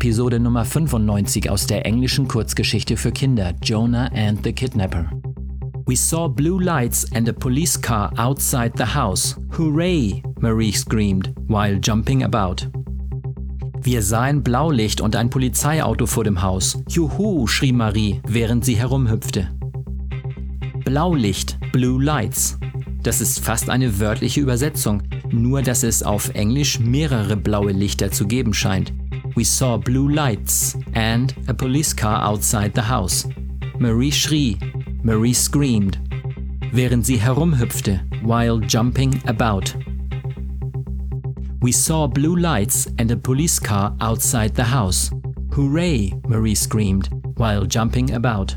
Episode Nummer 95 aus der englischen Kurzgeschichte für Kinder Jonah and the Kidnapper. We saw blue lights and a police car outside the house. Hooray! Marie screamed while jumping about. Wir sahen Blaulicht und ein Polizeiauto vor dem Haus. Juhu, schrie Marie, während sie herumhüpfte. Blaulicht, Blue Lights. Das ist fast eine wörtliche Übersetzung, nur dass es auf Englisch mehrere blaue Lichter zu geben scheint. We saw blue lights and a police car outside the house. Marie schrie, Marie screamed, während sie herumhüpfte, while jumping about. We saw blue lights and a police car outside the house. Hooray! Marie screamed, while jumping about.